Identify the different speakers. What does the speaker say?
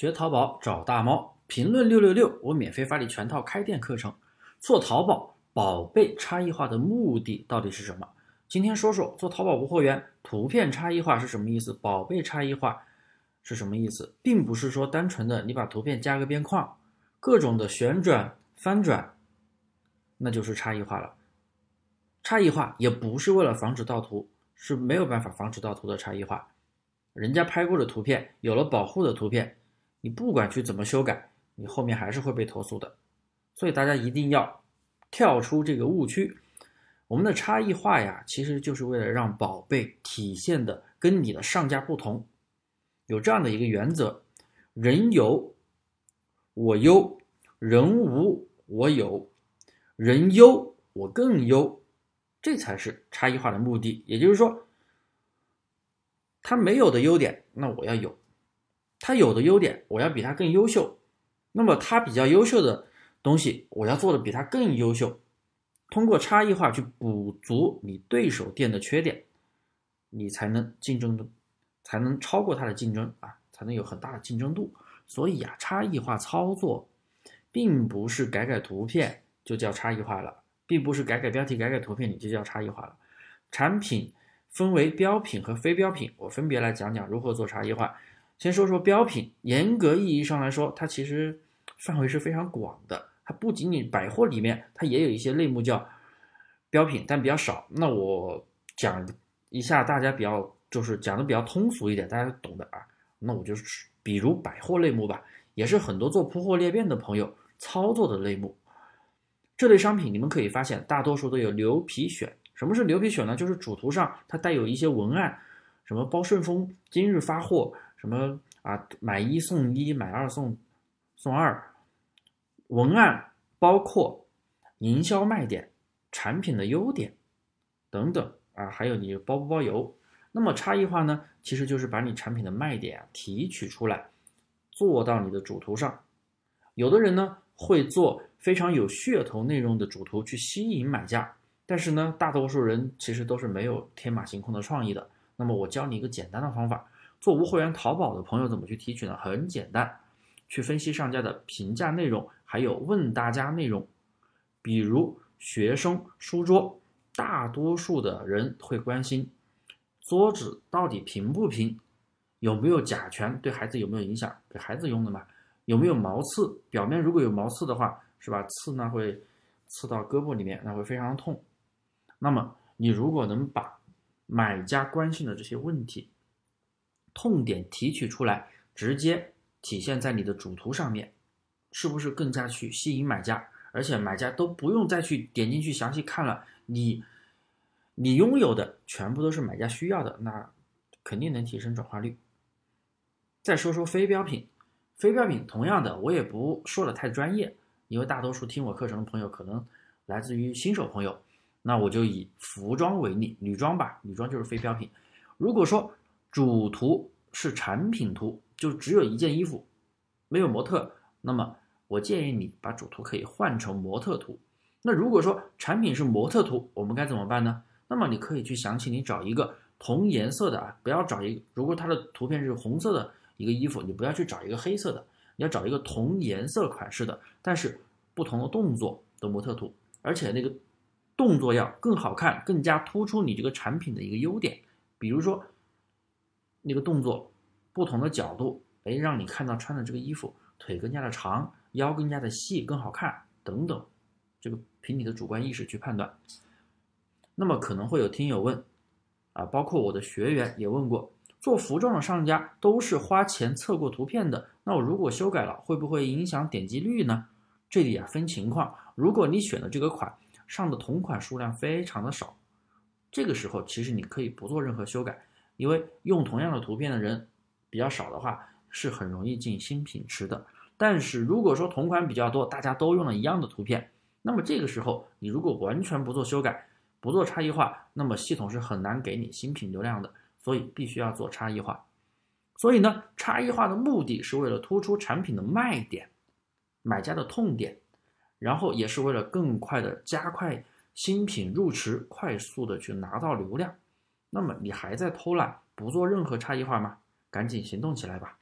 Speaker 1: 学淘宝找大猫，评论六六六，我免费发你全套开店课程。做淘宝宝贝差异化的目的到底是什么？今天说说做淘宝无货源，图片差异化是什么意思？宝贝差异化是什么意思？并不是说单纯的你把图片加个边框，各种的旋转翻转，那就是差异化了。差异化也不是为了防止盗图，是没有办法防止盗图的差异化。人家拍过的图片，有了保护的图片。你不管去怎么修改，你后面还是会被投诉的，所以大家一定要跳出这个误区。我们的差异化呀，其实就是为了让宝贝体现的跟你的上家不同，有这样的一个原则：人有我优，人无我有，人优我更优，这才是差异化的目的。也就是说，他没有的优点，那我要有。他有的优点，我要比他更优秀。那么他比较优秀的东西，我要做的比他更优秀。通过差异化去补足你对手店的缺点，你才能竞争的，才能超过他的竞争啊，才能有很大的竞争度。所以啊，差异化操作，并不是改改图片就叫差异化了，并不是改改标题、改改图片你就叫差异化了。产品分为标品和非标品，我分别来讲讲如何做差异化。先说说标品，严格意义上来说，它其实范围是非常广的。它不仅仅百货里面，它也有一些类目叫标品，但比较少。那我讲一下，大家比较就是讲的比较通俗一点，大家懂的啊。那我就是比如百货类目吧，也是很多做铺货裂变的朋友操作的类目。这类商品你们可以发现，大多数都有牛皮癣。什么是牛皮癣呢？就是主图上它带有一些文案，什么包顺丰今日发货。什么啊？买一送一，买二送送二，文案包括营销卖点、产品的优点等等啊，还有你包不包邮？那么差异化呢？其实就是把你产品的卖点啊提取出来，做到你的主图上。有的人呢会做非常有噱头内容的主图去吸引买家，但是呢，大多数人其实都是没有天马行空的创意的。那么我教你一个简单的方法。做无货源淘宝的朋友怎么去提取呢？很简单，去分析上家的评价内容，还有问大家内容。比如学生书桌，大多数的人会关心桌子到底平不平，有没有甲醛，对孩子有没有影响？给孩子用的嘛？有没有毛刺？表面如果有毛刺的话，是吧？刺呢会刺到胳膊里面，那会非常痛。那么你如果能把买家关心的这些问题，痛点提取出来，直接体现在你的主图上面，是不是更加去吸引买家？而且买家都不用再去点进去详细看了，你你拥有的全部都是买家需要的，那肯定能提升转化率。再说说非标品，非标品同样的，我也不说的太专业，因为大多数听我课程的朋友可能来自于新手朋友，那我就以服装为例，女装吧，女装就是非标品。如果说主图是产品图，就只有一件衣服，没有模特。那么我建议你把主图可以换成模特图。那如果说产品是模特图，我们该怎么办呢？那么你可以去详情里找一个同颜色的啊，不要找一。如果它的图片是红色的一个衣服，你不要去找一个黑色的，你要找一个同颜色款式的，但是不同的动作的模特图，而且那个动作要更好看，更加突出你这个产品的一个优点，比如说。那个动作，不同的角度，哎，让你看到穿的这个衣服腿更加的长，腰更加的细，更好看等等，这个凭你的主观意识去判断。那么可能会有听友问，啊，包括我的学员也问过，做服装的商家都是花钱测过图片的，那我如果修改了，会不会影响点击率呢？这里啊分情况，如果你选的这个款上的同款数量非常的少，这个时候其实你可以不做任何修改。因为用同样的图片的人比较少的话，是很容易进新品池的。但是如果说同款比较多，大家都用了一样的图片，那么这个时候你如果完全不做修改，不做差异化，那么系统是很难给你新品流量的。所以必须要做差异化。所以呢，差异化的目的是为了突出产品的卖点、买家的痛点，然后也是为了更快的加快新品入池，快速的去拿到流量。那么你还在偷懒，不做任何差异化吗？赶紧行动起来吧！